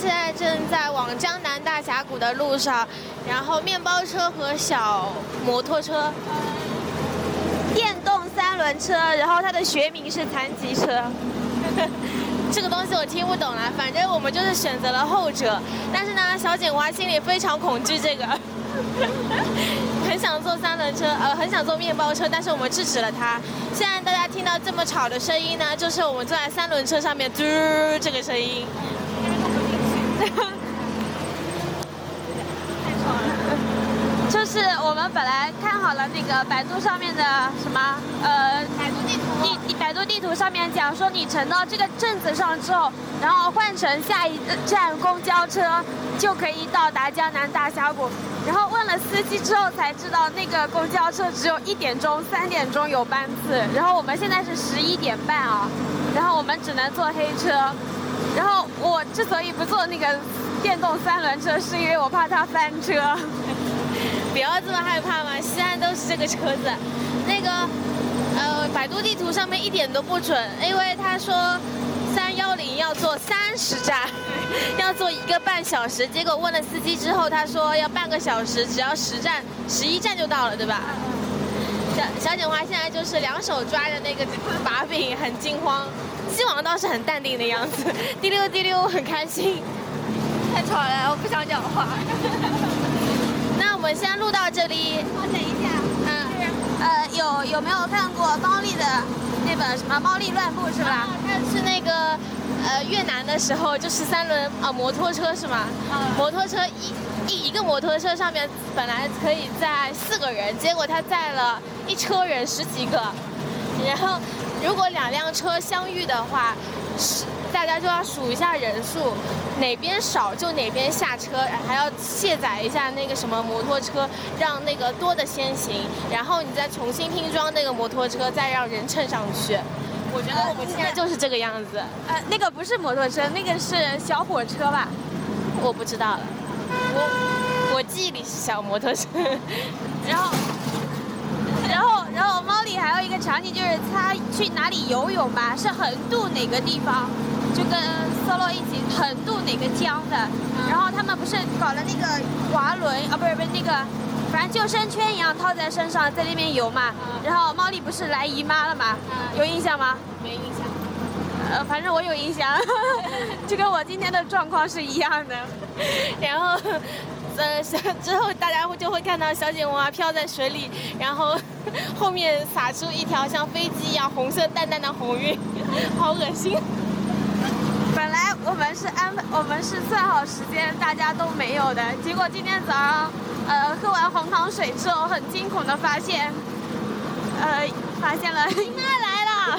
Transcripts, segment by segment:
现在正在往江南大峡谷的路上，然后面包车和小摩托车，电动三轮车，然后它的学名是残疾车。这个东西我听不懂了，反正我们就是选择了后者。但是呢，小简娃心里非常恐惧这个，很想坐三轮车，呃，很想坐面包车，但是我们制止了他。现在大家听到这么吵的声音呢，就是我们坐在三轮车上面嘟这个声音。就是我们本来看好了那个百度上面的什么，呃，百度地图，地百度地图上面讲说你乘到这个镇子上之后，然后换乘下一站公交车就可以到达江南大峡谷。然后问了司机之后才知道，那个公交车只有一点钟、三点钟有班次。然后我们现在是十一点半啊，然后我们只能坐黑车。然后我之所以不坐那个电动三轮车，是因为我怕它翻车。不要这么害怕嘛，西安都是这个车子。那个，呃，百度地图上面一点都不准，因为他说三幺零要坐三十站，要坐一个半小时。结果问了司机之后，他说要半个小时，只要十站，十一站就到了，对吧？小小锦花现在就是两手抓着那个 把柄，很惊慌。西王倒是很淡定的样子，滴溜滴溜，很开心。太吵了，我不想讲话。那我们先录到这里。等一下。嗯。呃，有有没有看过猫丽的那本什么《猫丽乱步》是吧？它是那个呃越南的时候，就是三轮啊摩托车是吗？摩托车一一一个摩托车上面本来可以载四个人，结果他载了一车人十几个，然后如果两辆车相遇的话，是大家就要数一下人数。哪边少就哪边下车，还要卸载一下那个什么摩托车，让那个多的先行，然后你再重新拼装那个摩托车，再让人乘上去。我觉得我们现在就是这个样子。呃，那个不是摩托车，那个是小火车吧？我不知道了。我我记忆里是小摩托车。然后，一个场景就是他去哪里游泳吧？是横渡哪个地方？就跟 solo 一起横渡哪个江的，然后他们不是搞了那个滑轮啊，不是不是那个，反正救生圈一样套在身上，在那边游嘛。然后猫丽不是来姨妈了嘛？有印象吗？没印象。呃，反正我有印象，就跟我今天的状况是一样的。然后，呃，之后大家会就会看到小锦蛙飘在水里，然后 后面洒出一条像飞机一样红色淡淡的红晕，好恶心。本来我们是安排，我们是算好时间，大家都没有的。结果今天早上，呃，喝完红糖水之后，很惊恐的发现，呃，发现了应该来了。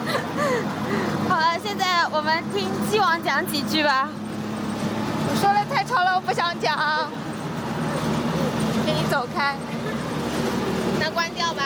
好了，现在我们听鸡王讲几句吧。说的太吵了，我不想讲。那你走开。那关掉吧。